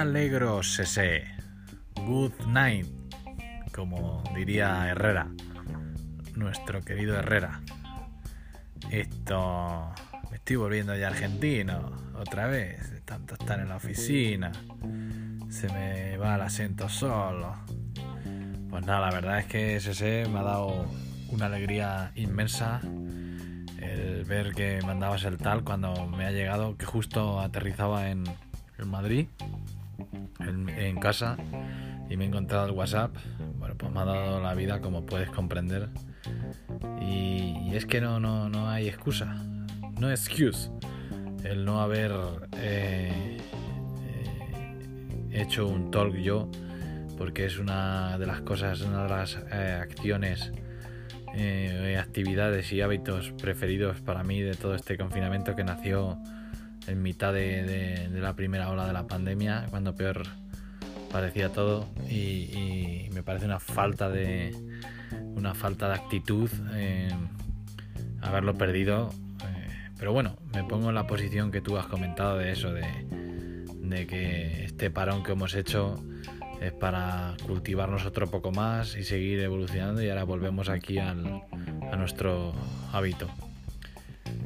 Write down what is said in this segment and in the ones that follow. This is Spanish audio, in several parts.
alegro, Sese. Good night, como diría Herrera, nuestro querido Herrera. Esto. Me estoy volviendo ya argentino, otra vez, tanto estar en la oficina. Se me va el acento solo. Pues nada, la verdad es que Sese me ha dado una alegría inmensa el ver que mandabas el tal cuando me ha llegado, que justo aterrizaba en, Madrid, en, casa, y me he encontrado el WhatsApp. Bueno, pues me ha dado la vida, como puedes comprender. Y, es que no, no, no hay excusa, no excuse el no haber eh, eh, hecho un talk yo, porque es una de las cosas, una de las eh, acciones actividades y hábitos preferidos para mí de todo este confinamiento que nació en mitad de, la primera ola de la pandemia, cuando peor parecía todo y, me parece una falta de una falta de actitud eh, haberlo perdido eh, pero bueno me pongo en la posición que tú has comentado de eso de, que este parón que hemos hecho es para cultivarnos otro poco más y seguir evolucionando y ahora volvemos aquí al, a nuestro hábito.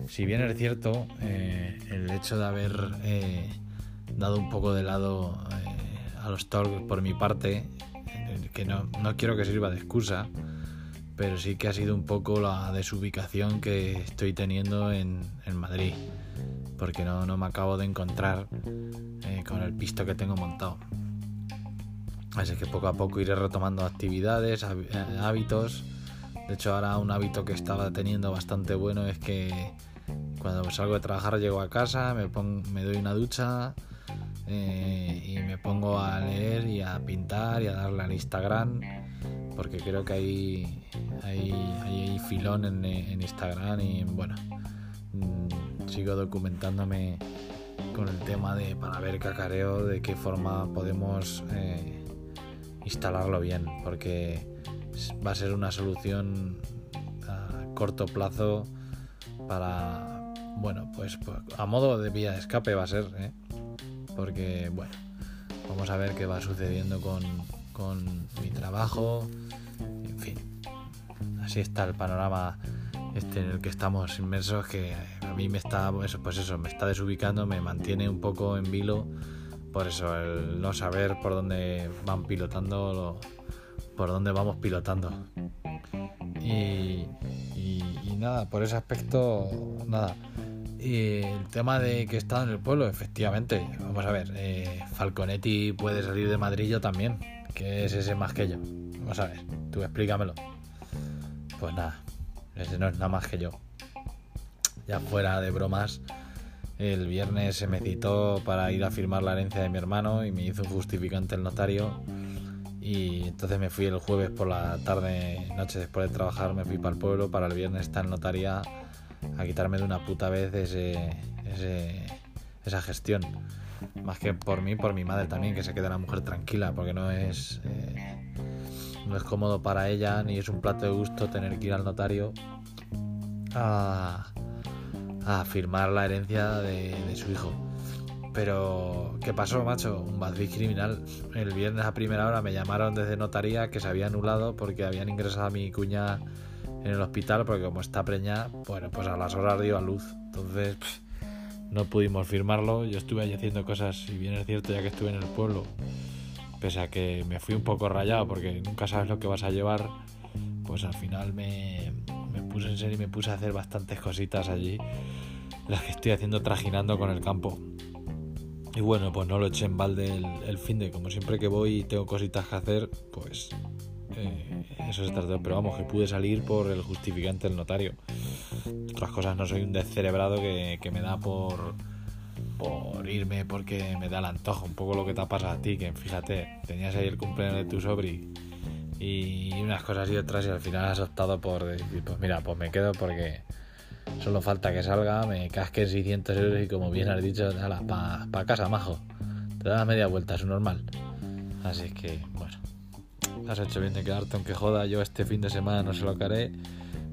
Si bien es cierto, eh, el hecho de haber eh, dado un poco de lado eh, a los talks por mi parte, que no, no, quiero que sirva de excusa, pero sí que ha sido un poco la desubicación que estoy teniendo en, en Madrid, porque no, no, me acabo de encontrar con el pisto que tengo montado. Así que poco a poco iré retomando actividades, hábitos. De hecho, ahora un hábito que estaba teniendo bastante bueno es que cuando salgo de trabajar llego a casa, me, me doy una ducha eh, y me pongo a leer y a pintar y a darle al Instagram porque creo que hay, hay, hay filón en, Instagram y bueno, mm, sigo documentándome con el tema de para ver cacareo de qué forma podemos eh, instalarlo bien, porque va a ser una solución a corto plazo para, bueno, pues, pues a modo de vía de escape va a ser, ¿eh? porque, bueno, vamos a ver qué va sucediendo con, con mi trabajo, en fin, así está el panorama este en el que estamos inmersos que a mí me está eso pues eso me está desubicando me mantiene un poco en vilo por eso, el no saber por dónde van pilotando, por dónde vamos pilotando. Nada, por ese aspecto, nada. Y el tema de que estado en el pueblo, efectivamente, vamos a ver, eh, Falconetti puede salir de Madrid yo también, que es ese más que yo. Vamos a ver, tú explícamelo. Pues nada, ese no es nada más que yo. Ya fuera de bromas, el viernes se me citó para ir a firmar la herencia de mi hermano y me hizo un justificante el notario. Y entonces me fui el jueves por la tarde, noche después de trabajar, me fui para el pueblo para el viernes estar en notaría a quitarme de una puta vez ese, esa gestión. Más que por mí, por mi madre también, que se quede la mujer tranquila, porque no es, eh, no es cómodo para ella ni es un plato de gusto tener que ir al notario a a firmar la herencia de, su hijo. Pero, ¿qué pasó, macho? Un Madrid criminal. El viernes a primera hora me llamaron desde notaría que se había anulado porque habían ingresado a mi cuña en el hospital porque como está preñada, bueno, pues a las horas dio a luz. Entonces, no pudimos firmarlo. Yo estuve allí haciendo cosas, si bien es cierto, ya que estuve en el pueblo, pese a que me fui un poco rayado porque nunca sabes lo que vas a llevar, pues al final me, me puse en serio y me puse a hacer bastantes cositas allí, las que estoy haciendo trajinando con el campo. Y bueno, pues no lo eché en balde el, fin de, como siempre que voy y tengo cositas que hacer, pues eh, eso se trató. Pero vamos, que pude salir por el justificante del notario. Otras cosas, no soy un descerebrado que, que me da por, por irme porque me da el antojo. Un poco lo que te ha pasado a ti, que fíjate, tenías ahí el cumpleaños de tu sobri y unas cosas y otras y al final has optado por decir, pues mira, pues me quedo porque solo falta que salga, me casquen 600 euros y como bien has dicho, para pa casa, majo. Te da media vuelta, es normal. Así que, bueno, has hecho bien de quedarte aunque joda. Yo este fin de semana no se lo haré.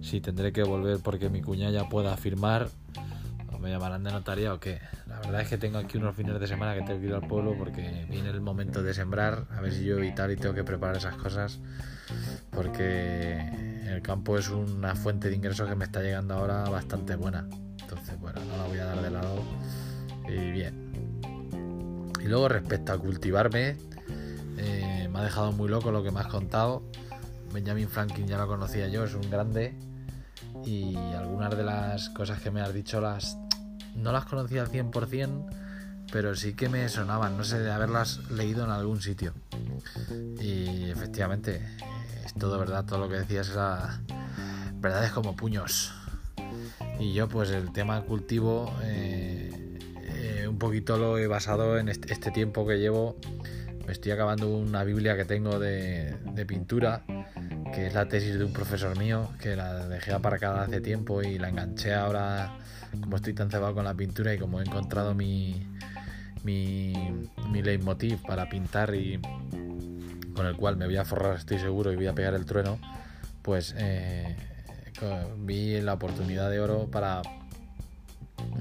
Si tendré que volver porque mi cuñada pueda firmar, o me llamarán de notaría o qué. La verdad es que tengo aquí unos fines de semana que tengo que ir al pueblo porque viene el momento de sembrar, a ver si yo y tal y tengo que preparar esas cosas porque el campo es una fuente de ingresos que me está llegando ahora bastante buena. Entonces, bueno, no la voy a dar de lado y bien. Y luego respecto a cultivarme, eh, me ha dejado muy loco lo que me has contado. Benjamin Franklin ya lo conocía yo, es un grande. Y algunas de las cosas que me has dicho las no las conocía al 100%, pero sí que me sonaban, no sé, de haberlas leído en algún sitio. Y efectivamente, todo verdad, todo lo que decías era verdades como puños. Y yo pues el tema cultivo eh, eh, un poquito lo he basado en este, este, tiempo que llevo. Me estoy acabando una Biblia que tengo de, de pintura, que es la tesis de un profesor mío, que la dejé aparcada hace tiempo y la enganché ahora como estoy tan cebado con la pintura y como he encontrado mi, mi, mi leitmotiv para pintar y con el cual me voy a forrar, estoy seguro, y voy a pegar el trueno, pues eh, vi la oportunidad de oro para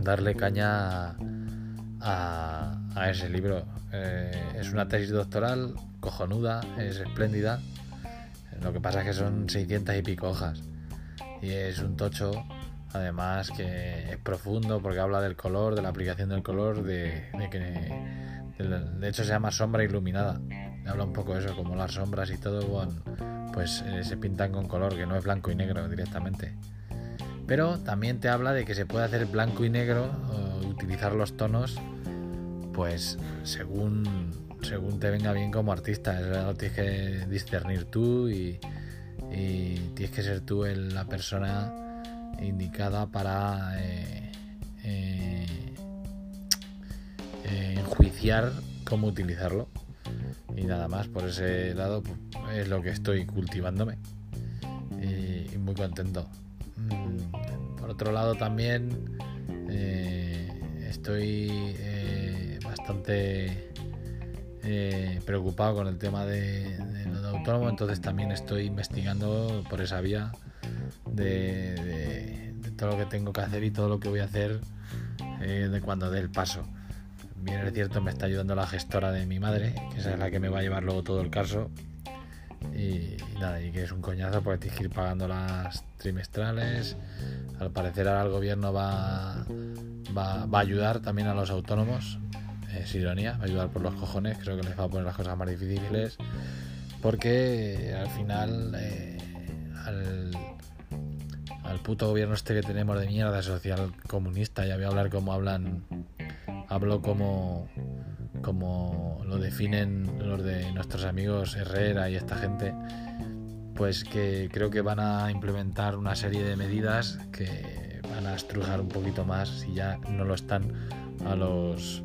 darle caña a, ese libro. Eh, es una tesis doctoral cojonuda, es espléndida. Lo que pasa es que son 600 y pico hojas. Y es un tocho Además que es profundo porque habla del color, de la aplicación del color, de, que de, hecho se llama sombra iluminada. Habla un poco de eso, como las sombras y todo, pues eh, se pintan con color, que no es blanco y negro directamente. Pero también te habla de que se puede hacer blanco y negro, utilizar los tonos, pues según, según te venga bien como artista. Eso lo tienes que discernir tú y, y tienes que ser tú la persona indicada para eh, eh, eh, enjuiciar cómo utilizarlo. Y nada más, por ese lado pues, es lo que estoy cultivándome. Y, muy contento. Mm, por otro lado también estoy bastante preocupado con el tema de, de lo de autónomo, entonces también estoy investigando por esa vía de, todo lo que tengo que hacer y todo lo que voy a hacer eh, de cuando dé el paso. Bien es cierto, me está ayudando la gestora de mi madre, que es la que me va a llevar luego todo el caso. Y, nada, y que es un coñazo porque tienes que ir pagando las trimestrales. Al parecer ahora el gobierno va, va, a ayudar también a los autónomos. Es ironía, va a ayudar por los cojones, creo que les va a poner las cosas más difíciles. Porque al final, eh, al, al puto gobierno este que tenemos de mierda social comunista, ya voy a hablar como hablan, hablo como, como lo definen los de nuestros amigos Herrera y esta gente, pues que creo que van a implementar una serie de medidas que van a estrujar un poquito más, si ya no lo están, a los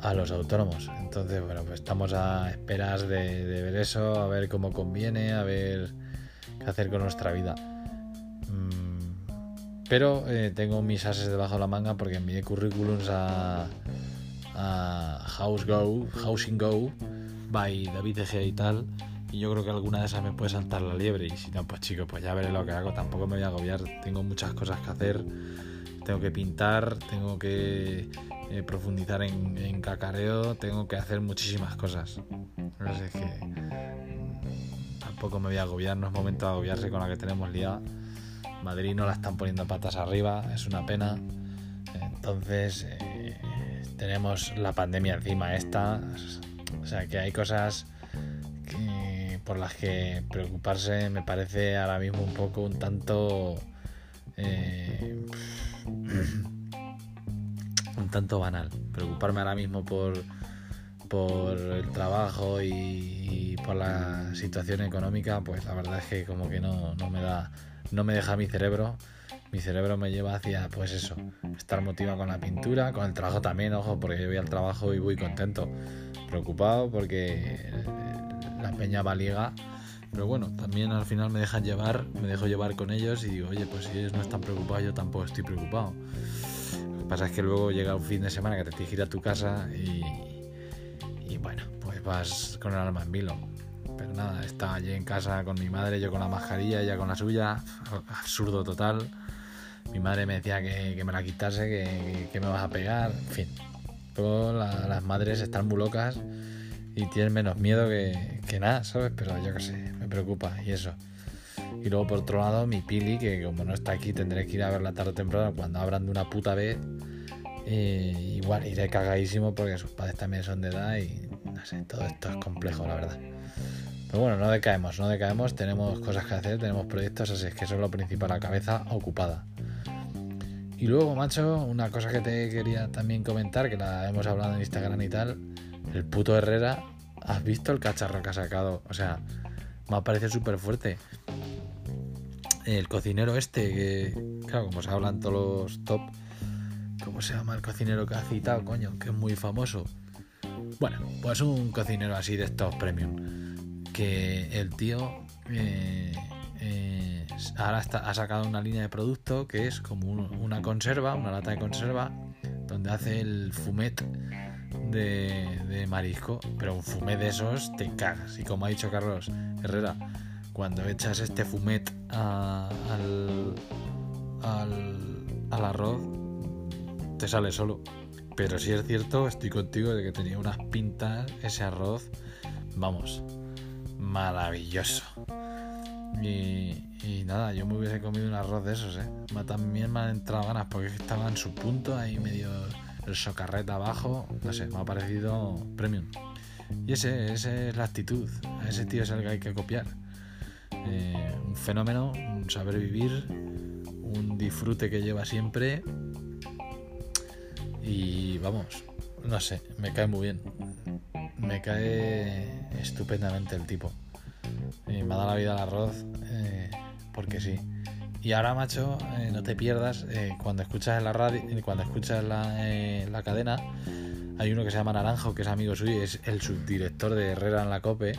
a los autónomos. Entonces, bueno, pues estamos a esperas de, de ver eso, a ver cómo conviene, a ver qué hacer con nuestra vida. Pero eh, tengo mis ases debajo de la manga porque envié currículums a, a House Go, Housing Go, by David Egea y tal. Y yo creo que alguna de esas me puede saltar la liebre. Y si no, pues chicos, pues ya veré lo que hago. Tampoco me voy a agobiar. Tengo muchas cosas que hacer. Tengo que pintar, tengo que eh, profundizar en, cacareo, tengo que hacer muchísimas cosas. No sé, que tampoco me voy a agobiar. No es momento de agobiarse con la que tenemos liada. Madrid no la están poniendo patas arriba, es una pena. Entonces, eh, tenemos la pandemia encima esta. O sea que hay cosas por las que preocuparse me parece ahora mismo un poco un tanto... Eh, un tanto banal. Preocuparme ahora mismo por, por el trabajo y, por la situación económica, pues la verdad es que como que no, no me da no me deja mi cerebro. Mi cerebro me lleva hacia, pues eso, estar motivado con la pintura, con el trabajo también, ojo, porque yo voy al trabajo y voy contento. Preocupado porque la peña va liga. Pero bueno, también al final me dejan llevar, me dejo llevar con ellos y digo, oye, pues si ellos no están preocupados, yo tampoco estoy preocupado. Lo que pasa es que luego llega un fin de semana que te tienes que ir a tu casa y, y bueno, pues vas con el alma en vilo. Pero nada, estaba allí en casa con mi madre, yo con la mascarilla, ella con la suya, absurdo total. Mi madre me decía que, me la quitase, que, me vas a pegar, en fin. Todas las madres están muy locas y tienen menos miedo que, que nada, ¿sabes? Pero yo qué sé, me preocupa y eso. Y luego por otro lado mi Pili, que como no está aquí tendré que ir a verla tarde o temprano cuando abran de una puta vez. Eh, igual iré cagadísimo porque sus padres también son de edad y no sé, todo esto es complejo la verdad. Pero bueno, no decaemos, no decaemos, tenemos cosas que hacer, tenemos proyectos, así es que eso es lo principal, la cabeza ocupada. Y luego, macho, una cosa que te quería también comentar, que la hemos hablado en Instagram y tal, el puto Herrera, ¿has visto el cacharro que ha sacado? O sea, me parece súper fuerte el cocinero este, que claro, como se hablan todos los top, ¿cómo se llama el cocinero que ha citado, coño? Que es muy famoso. Bueno, pues un cocinero así de estos premium. Que el tío eh, eh, ahora ha sacado una línea de producto que es como una conserva, una lata de conserva, donde hace el fumet de, marisco. Pero un fumet de esos te cagas. Y como ha dicho Carlos Herrera, cuando echas este fumet al, al, arroz, te sale solo. Pero si es cierto, estoy contigo de que tenía unas pintas ese arroz, vamos, maravilloso. Y, nada, yo me hubiese comido un arroz de esos, ¿eh? También me han entrado ganas porque estaba en su punto, ahí medio el socarrete abajo, no sé, me ha parecido premium. Y ese, esa es la actitud, a ese tío es el que hay que copiar. Eh, un fenómeno, un saber vivir, un disfrute que lleva siempre. Y vamos, no sé, me cae muy bien. Me cae estupendamente el tipo. me ha dado la vida al arroz, eh, porque sí. Y ahora, macho, eh, no te pierdas, cuando escuchas en la radio, cuando escuchas la, la cadena, hay uno que se llama Naranjo, que es amigo suyo, es el subdirector de Herrera en la COPE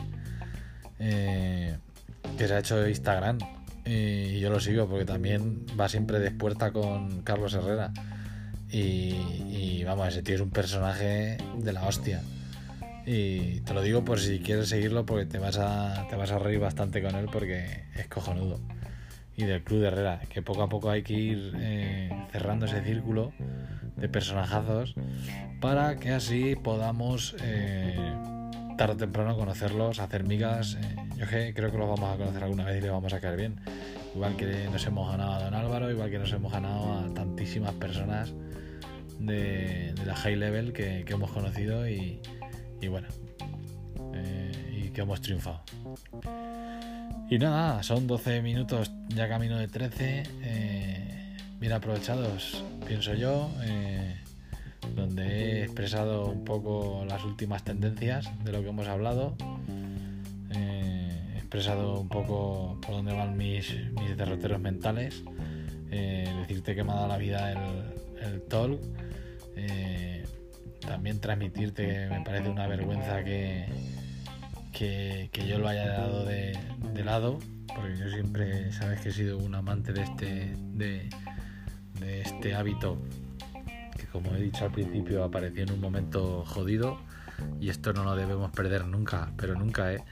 que se ha hecho Instagram. Y yo lo sigo porque también va siempre de puerta con Carlos Herrera. Y, vamos, ese tío es un personaje de la hostia. Y te lo digo por si quieres seguirlo porque te vas a, te vas a reír bastante con él porque es cojonudo. Y del Club de Herrera, que poco a poco hay que ir eh, cerrando ese círculo de personajazos para que así podamos eh, tarde o temprano conocerlos, hacer migas. Eh, yo creo que los vamos a conocer alguna vez y les vamos a caer bien. Igual que nos hemos ganado a Don Álvaro, igual que nos hemos ganado a tantísimas personas de, la high level que, hemos conocido y, bueno, eh, y que hemos triunfado. Y nada, son 12 minutos ya camino de 13, eh, bien aprovechados, pienso yo, eh, donde he expresado un poco las últimas tendencias de lo que hemos hablado expresado un poco por dónde van mis, mis derroteros mentales. Eh, decirte que me ha dado la vida el, el talk. Eh, también transmitirte que me parece una vergüenza que, que, yo lo haya dado de, lado, porque yo siempre sabes que he sido un amante de este, de, de este hábito que como he dicho al principio apareció en un momento jodido y esto no lo debemos perder nunca, pero nunca, ¿eh?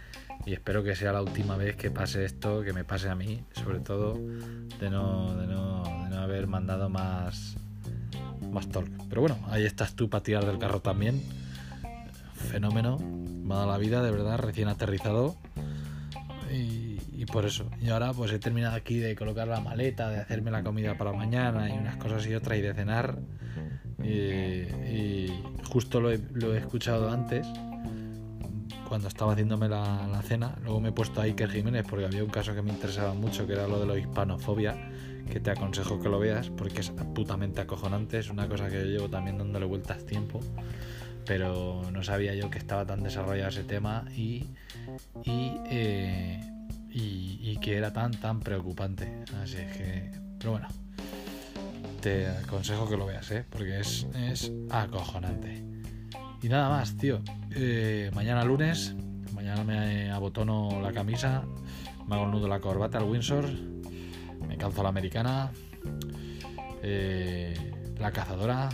y espero que sea la última vez que pase esto, que me pase a mí, sobre todo de no, de no, de no haber mandado más, más talk. Pero bueno, ahí estás tú para tirar del carro también. Fenómeno, me ha dado la vida, de verdad, recién aterrizado. Y, por eso. Y ahora pues he terminado aquí de colocar la maleta, de hacerme la comida para mañana y unas cosas y otras y de cenar. Y, justo lo he, lo he escuchado antes cuando estaba haciéndome la, cena. Luego me he puesto a Iker Jiménez porque había un caso que me interesaba mucho, que era lo de la hispanofobia, que te aconsejo que lo veas porque es putamente acojonante. Es una cosa que yo llevo también dándole vueltas tiempo, pero no sabía yo que estaba tan desarrollado ese tema y, y, eh, que era tan, tan preocupante. Así que, pero bueno, te aconsejo que lo veas, ¿eh? porque es, es acojonante. Y nada más, tío. Eh, mañana lunes, mañana me abotono la camisa, me hago el nudo la corbata, al Windsor, me calzo la americana, eh, la cazadora,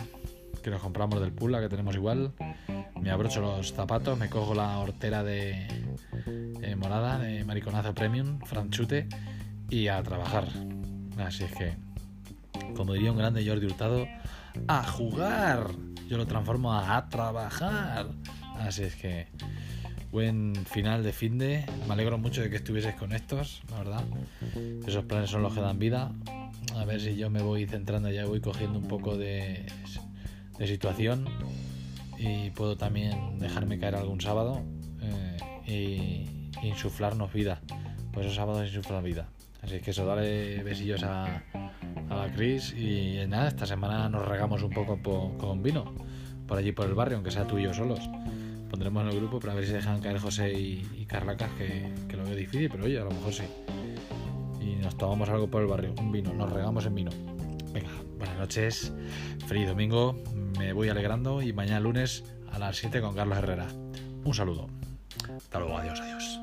que nos compramos del pool, la que tenemos igual, me abrocho los zapatos, me cojo la hortera de eh, morada, de mariconazo premium, franchute, y a trabajar. Así es que como diría un grande Jordi Hurtado, a jugar. Yo lo transformo a trabajar. Así es que buen final de fin de. Me alegro mucho de que estuvieses con estos, la verdad. Esos planes son los que dan vida. A ver si yo me voy centrando, ya voy cogiendo un poco de, de situación y puedo también dejarme caer algún sábado eh, y insuflarnos vida. Pues esos sábados insuflar vida. Así que eso, dale besillos a, a la Cris y nada, esta semana nos regamos un poco con vino por allí por el barrio, aunque sea tú y yo solos. Pondremos en el grupo para ver si dejan caer José y, Carlacas, que, que, lo veo difícil, pero oye, a lo mejor sí. Y nos tomamos algo por el barrio, un vino, nos regamos en vino. Venga, buenas noches, feliz domingo, me voy alegrando y mañana lunes a las 7 con Carlos Herrera. Un saludo. Hasta luego, adiós, adiós.